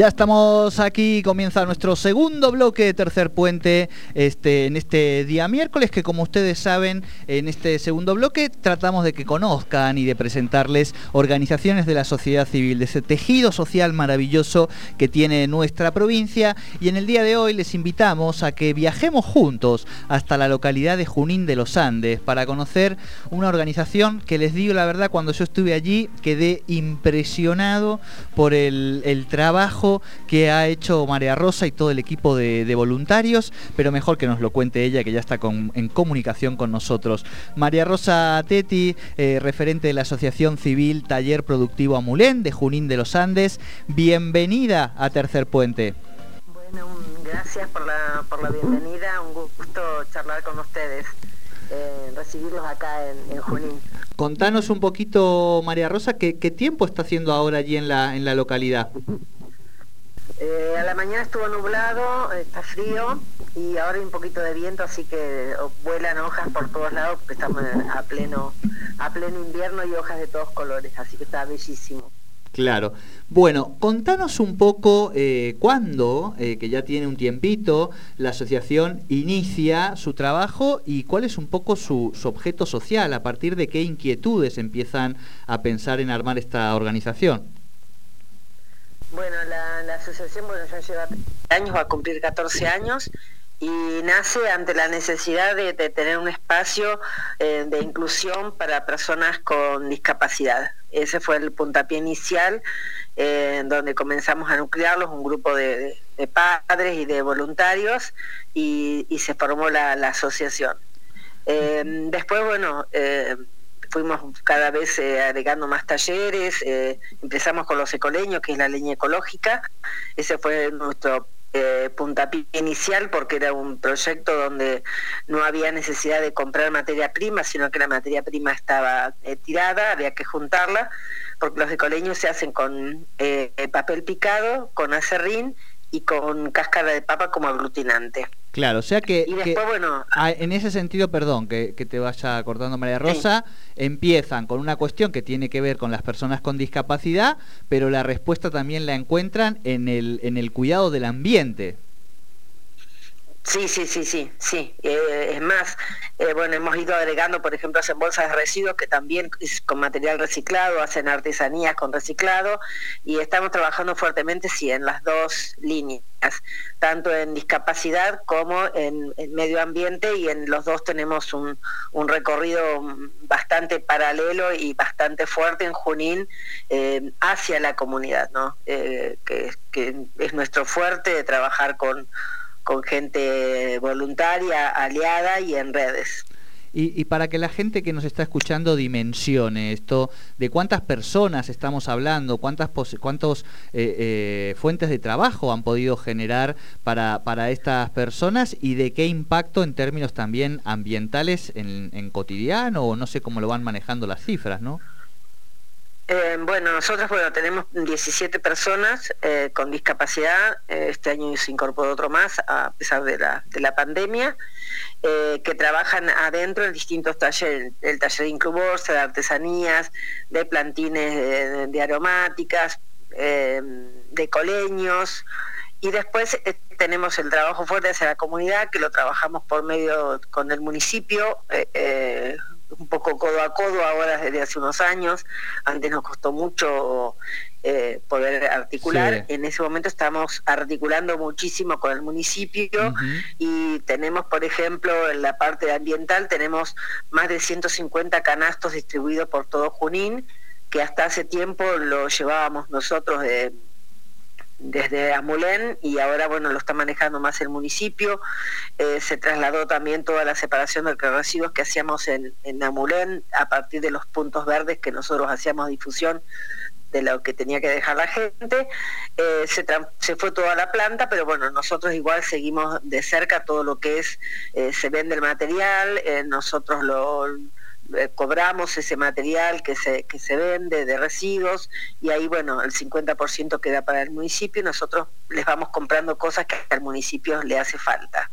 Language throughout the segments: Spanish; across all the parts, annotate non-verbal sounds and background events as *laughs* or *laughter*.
Ya estamos aquí, comienza nuestro segundo bloque de Tercer Puente este, en este día miércoles, que como ustedes saben, en este segundo bloque tratamos de que conozcan y de presentarles organizaciones de la sociedad civil, de ese tejido social maravilloso que tiene nuestra provincia. Y en el día de hoy les invitamos a que viajemos juntos hasta la localidad de Junín de los Andes para conocer una organización que les digo la verdad, cuando yo estuve allí quedé impresionado por el, el trabajo que ha hecho María Rosa y todo el equipo de, voluntarios, pero mejor que nos lo cuente ella, que ya está en comunicación con nosotros. María Rosa Teti, eh, referente de la Asociación Civil Taller Productivo Amulén de Junín de los Andes, bienvenida a Tercer Puente. Bueno, gracias por la, bienvenida, un gusto charlar con ustedes. Eh, recibirlos acá en, Junín. Contanos un poquito, María Rosa, ¿qué, tiempo está haciendo ahora allí en la, en la localidad? Eh, a la mañana estuvo nublado, está frío y ahora hay un poquito de viento, así que vuelan hojas por todos lados porque estamos a pleno, a pleno invierno y hojas de todos colores, así que está bellísimo. Claro. Bueno, contanos un poco eh, cuándo, eh, que ya tiene un tiempito, la asociación inicia su trabajo y cuál es un poco su, objeto social, a partir de qué inquietudes empiezan a pensar en armar esta organización. Bueno, la, asociación bueno, ya lleva años, va a cumplir 14 años y nace ante la necesidad de, tener un espacio eh, de inclusión para personas con discapacidad. Ese fue el puntapié inicial, eh, donde comenzamos a nuclearlos, un grupo de, padres y de voluntarios, y, se formó la, asociación. Eh, después, bueno, fuimos cada vez eh, agregando más talleres, eh, empezamos con los ecoleños, que es la leña ecológica, ese fue nuestro eh, inicial porque era un proyecto donde no había necesidad de comprar materia prima, sino que la materia prima estaba tirada, había que juntarla, porque los ecoleños se hacen con papel picado, con acerrín y con cáscara de papa como aglutinante. Claro, o sea que, bueno, en ese sentido, perdón, que, te vaya cortando María Rosa, empiezan con una cuestión que tiene que ver con las personas con discapacidad, pero la respuesta también la encuentran en el, en el cuidado del ambiente. Sí, sí, sí, sí, sí. Eh, es más, eh, bueno, hemos ido agregando, por ejemplo, hacen bolsas de residuos que también es con material reciclado, hacen artesanías con reciclado y estamos trabajando fuertemente, sí, en las dos líneas, tanto en discapacidad como en, medio ambiente y en los dos tenemos un, recorrido bastante paralelo y bastante fuerte en Junín eh, hacia la comunidad, ¿no? que, que es nuestro fuerte de trabajar con con gente voluntaria, aliada y en redes. Y, para que la gente que nos está escuchando dimensione esto, de cuántas personas estamos hablando, cuántas cuántos eh, eh, fuentes de trabajo han podido generar para, para estas personas y de qué impacto en términos también ambientales en, en cotidiano o no sé cómo lo van manejando las cifras, ¿no? Eh, bueno, nosotros bueno, tenemos 17 personas eh, con discapacidad, eh, este año se incorporó otro más a pesar de la, de la pandemia, que trabajan adentro en distintos talleres, el taller de incluborsa, de artesanías, de plantines de, aromáticas, de coleños, y después tenemos el trabajo fuerte hacia la comunidad, que lo trabajamos por medio con el municipio, un poco codo a codo ahora desde hace unos años. Antes nos costó mucho eh, poder articular. En ese momento estamos articulando muchísimo con el municipio y tenemos, por ejemplo, en la parte ambiental, tenemos más de 150 canastos distribuidos por todo Junín, que hasta hace tiempo lo llevábamos nosotros de desde Amulén y ahora bueno lo está manejando más el municipio. Eh, se trasladó también toda la separación de residuos que hacíamos en, en Amulén a partir de los puntos verdes que nosotros hacíamos difusión de lo que tenía que dejar la gente. Eh, se, fue toda la planta, pero bueno, nosotros igual seguimos de cerca todo lo que es, eh, se vende el material, nosotros lo eh, cobramos ese material que se, que se vende de residuos y ahí, bueno, el 50% queda para el municipio y nosotros les vamos comprando cosas que al municipio le hace falta.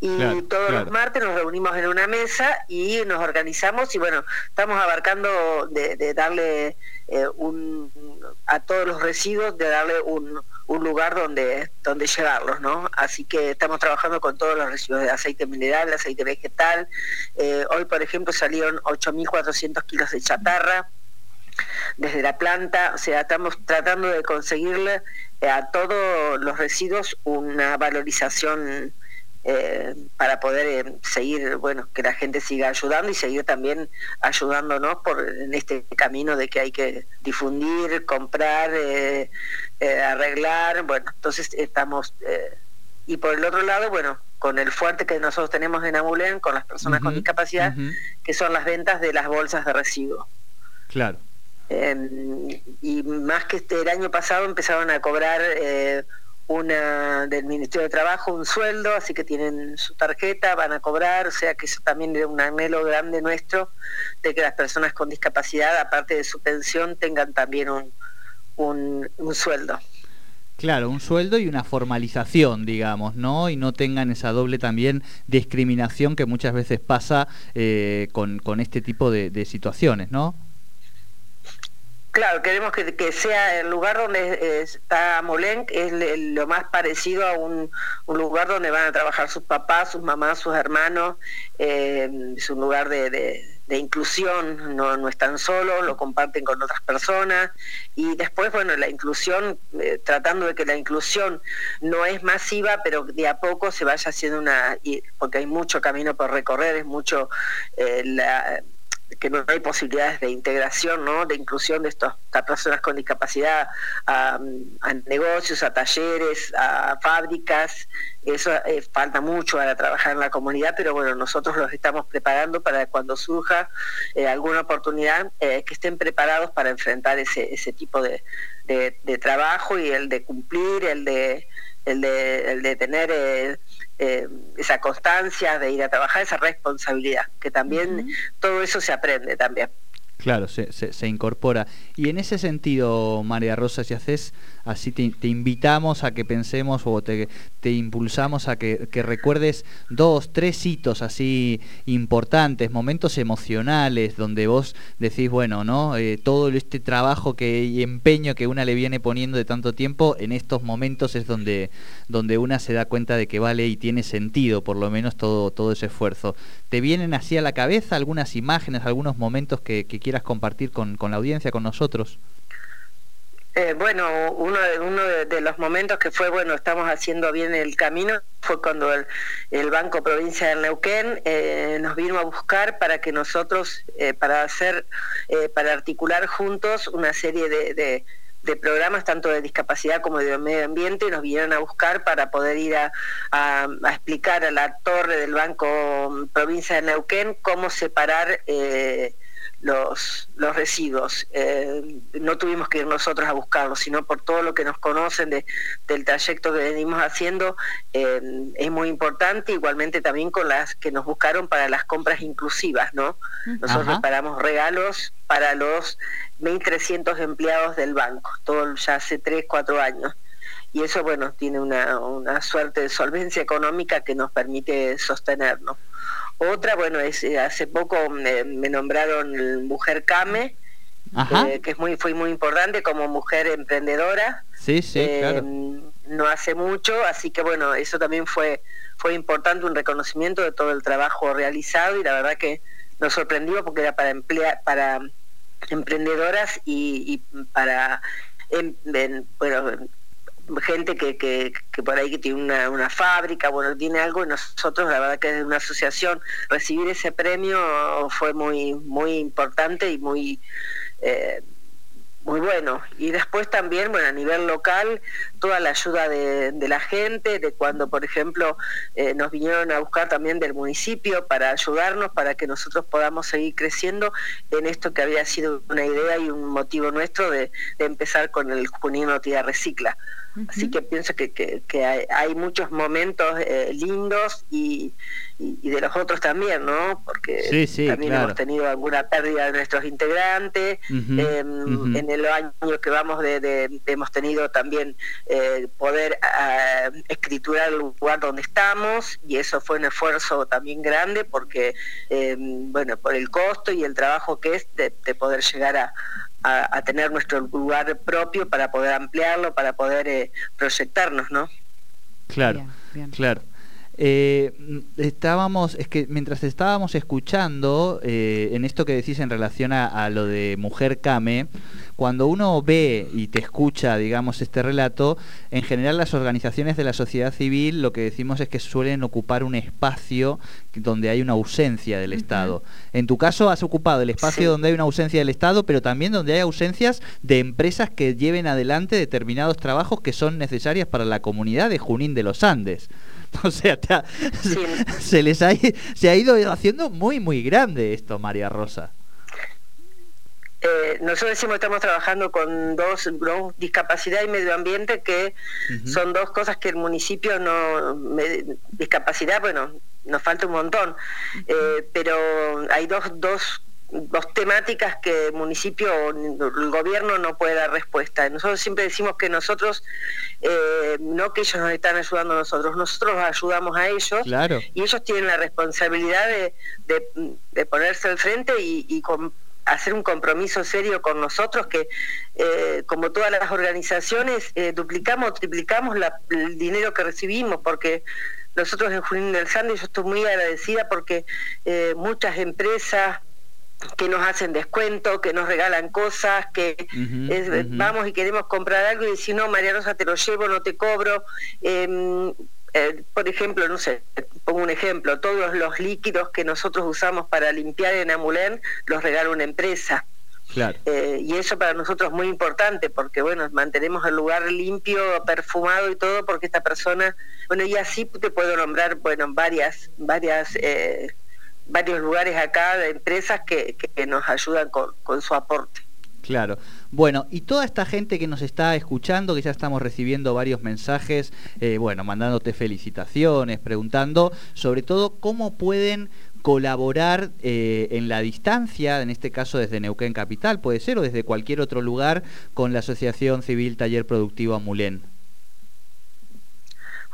Y todos los martes nos reunimos en una mesa y nos organizamos y bueno, estamos abarcando de, darle eh, un, a todos los residuos, de darle un, un lugar donde, donde llevarlos, ¿no? Así que estamos trabajando con todos los residuos de aceite mineral, aceite vegetal. Eh, hoy, por ejemplo, salieron 8.400 kilos de chatarra desde la planta, o sea, estamos tratando de conseguirle eh, a todos los residuos una valorización eh, para poder eh, seguir, bueno, que la gente siga ayudando y seguir también ayudándonos por en este camino de que hay que difundir, comprar, eh, arreglar, bueno, entonces estamos y por el otro lado, bueno, con el fuerte que nosotros tenemos en Amulén, con las personas con discapacidad, que son las ventas de las bolsas de residuos. Claro. Em, y más que este, el año pasado empezaron a cobrar una del Ministerio de Trabajo un sueldo, así que tienen su tarjeta, van a cobrar, o sea que eso también es un anhelo grande nuestro de que las personas con discapacidad, aparte de su pensión, tengan también un, un, sueldo. Claro, un sueldo y una formalización, digamos, ¿no? Y no tengan esa doble también discriminación que muchas veces pasa eh, con, con, este tipo de, de situaciones, ¿no? Claro, queremos que, sea el lugar donde está Molenc, es lo más parecido a un, lugar donde van a trabajar sus papás, sus mamás, sus hermanos, eh, es un lugar de, inclusión, no, no, están solos, lo comparten con otras personas. Y después, bueno, la inclusión, eh, tratando de que la inclusión no es masiva, pero de a poco se vaya haciendo una, porque hay mucho camino por recorrer, es mucho eh, la que no hay posibilidades de integración, ¿no? de inclusión de estas personas con discapacidad a, negocios, a talleres, a fábricas. Eso eh, falta mucho para trabajar en la comunidad, pero bueno, nosotros los estamos preparando para cuando surja eh, alguna oportunidad, eh, que estén preparados para enfrentar ese, ese tipo de, de, trabajo y el de cumplir, el de, el de, el de tener eh, esa constancia de ir a trabajar, esa responsabilidad, que también todo eso se aprende también. Claro, se, se, incorpora. Y en ese sentido, María Rosa, si haces así, te, invitamos a que pensemos o te, te impulsamos a que, recuerdes dos, tres hitos así importantes, momentos emocionales, donde vos decís, bueno, ¿no? Eh, todo este trabajo que, y empeño que una le viene poniendo de tanto tiempo, en estos momentos es donde, donde una se da cuenta de que vale y tiene sentido, por lo menos, todo, todo ese esfuerzo. ¿Te vienen así a la cabeza algunas imágenes, algunos momentos que, que quieras compartir con, con la audiencia, con nosotros? Eh, bueno, uno, de, de, los momentos que fue, bueno, estamos haciendo bien el camino, fue cuando el, Banco Provincia del Neuquén eh, nos vino a buscar para que nosotros, eh, para hacer, para articular juntos una serie de, programas tanto de discapacidad como de medio ambiente, nos vinieron a buscar para poder ir a explicar a la torre del Banco Provincia de Neuquén cómo separar los, los residuos. Eh, no tuvimos que ir nosotros a buscarlos, sino por todo lo que nos conocen de, del trayecto que venimos haciendo, eh, es muy importante, igualmente también con las que nos buscaron para las compras inclusivas, ¿no? Nosotros preparamos regalos para los 1.300 empleados del banco, todo ya hace 3, 4 años. Y eso, bueno, tiene una, una suerte de solvencia económica que nos permite sostenernos. Otra, bueno, es eh, hace poco me, nombraron Mujer Came, eh, que es muy, fue muy importante como mujer emprendedora. Sí, sí, eh, claro. No hace mucho, así que bueno, eso también fue, fue importante, un reconocimiento de todo el trabajo realizado y la verdad que nos sorprendió porque era para emplear, para emprendedoras y, para em, bueno, gente que, que, que, por ahí que tiene una, una, fábrica, bueno, tiene algo, y nosotros, la verdad que desde una asociación, recibir ese premio fue muy, muy importante y muy... Eh, muy bueno. Y después también, bueno, a nivel local, toda la ayuda de, la gente, de cuando, por ejemplo, eh, nos vinieron a buscar también del municipio para ayudarnos, para que nosotros podamos seguir creciendo en esto que había sido una idea y un motivo nuestro de, empezar con el Junín Tía Recicla. Así que pienso que, que, hay, muchos momentos eh, lindos y, y, de los otros también, ¿no? Porque también hemos tenido alguna pérdida de nuestros integrantes. Em, en el año que vamos de, hemos tenido también eh, poder ah, escriturar el lugar donde estamos y eso fue un esfuerzo también grande porque, em, bueno, por el costo y el trabajo que es de, poder llegar a, a, tener nuestro lugar propio para poder ampliarlo, para poder eh, proyectarnos, ¿no? Claro, claro. Eh, estábamos, es que mientras estábamos escuchando eh, en esto que decís en relación a, lo de Mujer Kame, cuando uno ve y te escucha, digamos, este relato, en general las organizaciones de la sociedad civil lo que decimos es que suelen ocupar un espacio donde hay una ausencia del Estado. En tu caso has ocupado el espacio donde hay una ausencia del Estado, pero también donde hay ausencias de empresas que lleven adelante determinados trabajos que son necesarias para la comunidad de Junín de los Andes. *laughs* O sea, *laughs* se les ha, se ha ido haciendo muy, muy grande esto, María Rosa. Eh, nosotros decimos que estamos trabajando con dos, discapacidad y medio ambiente, que son dos cosas que el municipio no... discapacidad, bueno, nos falta un montón, eh, pero hay dos, dos dos temáticas que el municipio o el gobierno no puede dar respuesta. Nosotros siempre decimos que nosotros, eh, no que ellos nos están ayudando a nosotros, nosotros ayudamos a ellos y ellos tienen la responsabilidad de, ponerse al frente y, hacer un compromiso serio con nosotros que, eh, como todas las organizaciones, eh, duplicamos, triplicamos el dinero que recibimos porque nosotros en Junín del Sande, yo estoy muy agradecida porque muchas empresas, que nos hacen descuento, que nos regalan cosas, que vamos y queremos comprar algo y decir, no, María Rosa, te lo llevo, no te cobro. Em, eh, por ejemplo, no sé, pongo un ejemplo, todos los líquidos que nosotros usamos para limpiar en Amulén los regala una empresa. Claro. Eh, y eso para nosotros es muy importante porque, bueno, mantenemos el lugar limpio, perfumado y todo porque esta persona, bueno, y así te puedo nombrar, bueno, varias, varias eh, varios lugares acá de empresas que, nos ayudan con, su aporte. Claro. Bueno, y toda esta gente que nos está escuchando, que ya estamos recibiendo varios mensajes, eh, bueno, mandándote felicitaciones, preguntando sobre todo cómo pueden colaborar eh, en la distancia, en este caso desde Neuquén Capital, puede ser, o desde cualquier otro lugar, con la Asociación Civil Taller Productivo Amulén.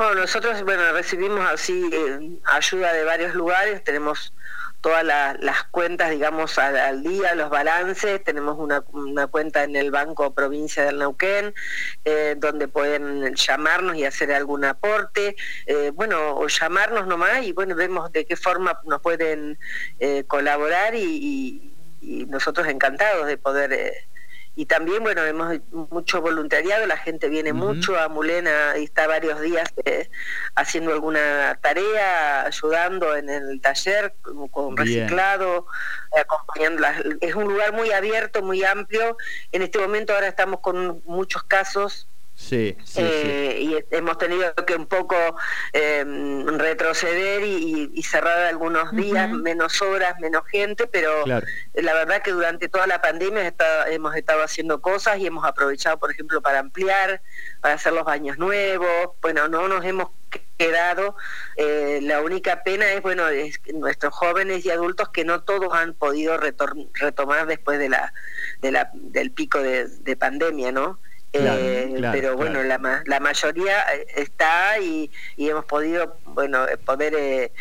Bueno, nosotros bueno recibimos así eh, ayuda de varios lugares, tenemos todas las cuentas, digamos, al, día, los balances. Tenemos una, cuenta en el Banco Provincia del Neuquén, eh, donde pueden llamarnos y hacer algún aporte. Eh, bueno, o llamarnos nomás y bueno, vemos de qué forma nos pueden colaborar y, nosotros encantados de poder y también, bueno, hemos mucho voluntariado, la gente viene mucho a Mulena y está varios días eh, haciendo alguna tarea, ayudando en el taller con reciclado, acompañando. es un lugar muy abierto, muy amplio. En este momento ahora estamos con muchos casos Sí, eh, Y hemos tenido que un poco eh, retroceder y, cerrar algunos días, menos horas, menos gente, pero la verdad que durante toda la pandemia hemos estado haciendo cosas y hemos aprovechado, por ejemplo, para ampliar, para hacer los baños nuevos. Bueno, no nos hemos quedado. Eh, la única pena es, bueno, es nuestros jóvenes y adultos que no todos han podido retomar después de la, de la del pico de, de pandemia, ¿no? Eh, pero bueno, la, la, mayoría eh, está y, hemos podido, bueno, eh, poder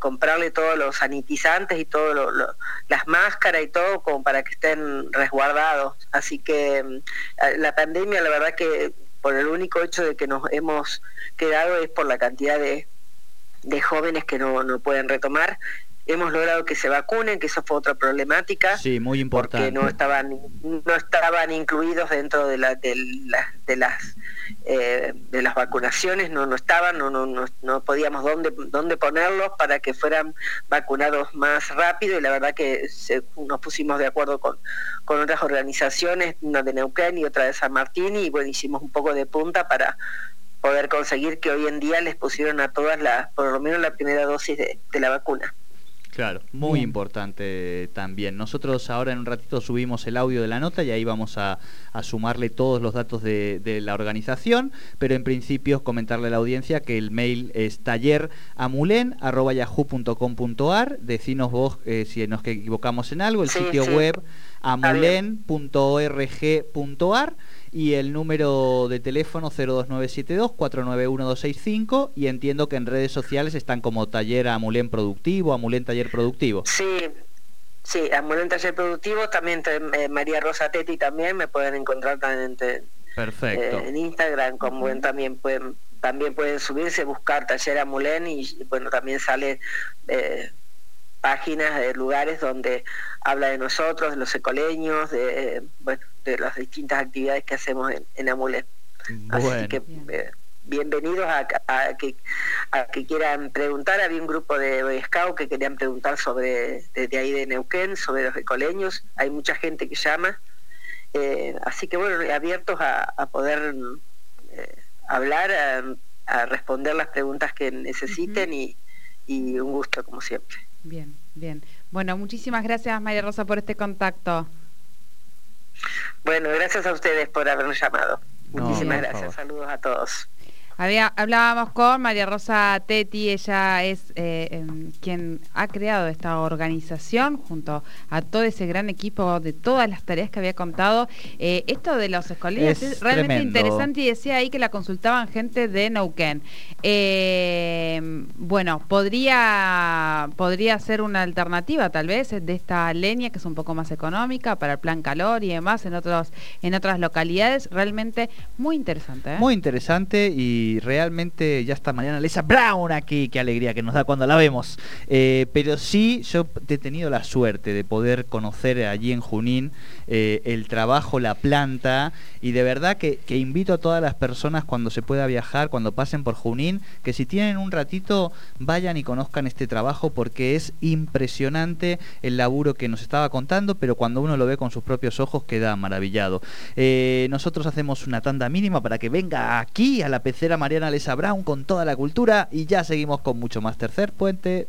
comprarle todos los sanitizantes y todas las máscaras y todo como para que estén resguardados. Así que mm, la pandemia, la verdad que por el único hecho de que nos hemos quedado es por la cantidad de, de jóvenes que no, no pueden retomar hemos logrado que se vacunen, que eso fue otra problemática. Sí, muy importante. Porque no estaban, no estaban incluidos dentro de, la, de, de las eh, de las vacunaciones, no, no estaban, no, no, no, podíamos dónde, dónde ponerlos para que fueran vacunados más rápido y la verdad que nos pusimos de acuerdo con, con otras organizaciones, una de Neuquén y otra de San Martín y bueno, hicimos un poco de punta para poder conseguir que hoy en día les pusieron a todas las, por lo menos la primera dosis de la vacuna. Claro, muy importante también. Nosotros ahora en un ratito subimos el audio de la nota y ahí vamos a, sumarle todos los datos de, la organización, pero en principio comentarle a la audiencia que el mail es talleramulen.yahoo.com.ar, decinos vos eh, si nos equivocamos en algo, el sitio web amulen.org.ar y el número de teléfono 02972 491265 y entiendo que en redes sociales están como Taller Amulén Productivo, Amulén Taller Productivo. Sí, Sí, Amulén Taller Productivo, también eh, María Rosa Tetti también, me pueden encontrar también Perfecto. en Instagram, como también pueden también pueden subirse, buscar Taller Amulén y bueno, también sale páginas de lugares donde habla de nosotros, de los ecoleños, de, bueno, de las distintas actividades que hacemos en, en Así que eh, bienvenidos a, que, a que quieran preguntar. Había un grupo de Boy Scout que querían preguntar sobre, desde ahí de Neuquén, sobre los ecoleños. Hay mucha gente que llama. Eh, así que bueno, abiertos a, poder eh, hablar, a, responder las preguntas que necesiten y un gusto como siempre. Bien, bien. Bueno, muchísimas gracias María Rosa por este contacto. Bueno, gracias a ustedes por habernos llamado. Muchísimas gracias. Saludos a todos hablábamos con María Rosa Tetti, ella es eh, em, quien ha creado esta organización junto a todo ese gran equipo de todas las tareas que había contado. Eh, esto de los escolares es, realmente interesante y decía ahí que la consultaban gente de Neuquén. Eh, bueno, podría, podría ser una alternativa tal vez de esta leña que es un poco más económica para el plan calor y demás en, otros, en otras localidades. Realmente muy interesante. Muy interesante y realmente ya está Mariana Lesa Brown aquí, qué alegría que nos da cuando la vemos. Eh, pero sí, yo he tenido la suerte de poder conocer allí en Junín eh, el trabajo, la planta, y de verdad que, invito a todas las personas cuando se pueda viajar, cuando pasen por Junín, que si tienen un ratito vayan y conozcan este trabajo porque es impresionante el laburo que nos estaba contando, pero cuando uno lo ve con sus propios ojos queda maravillado. Eh, nosotros hacemos una tanda mínima para que venga aquí a la pecera Mariana Lesa Brown con toda la cultura y ya seguimos con mucho más tercer puente.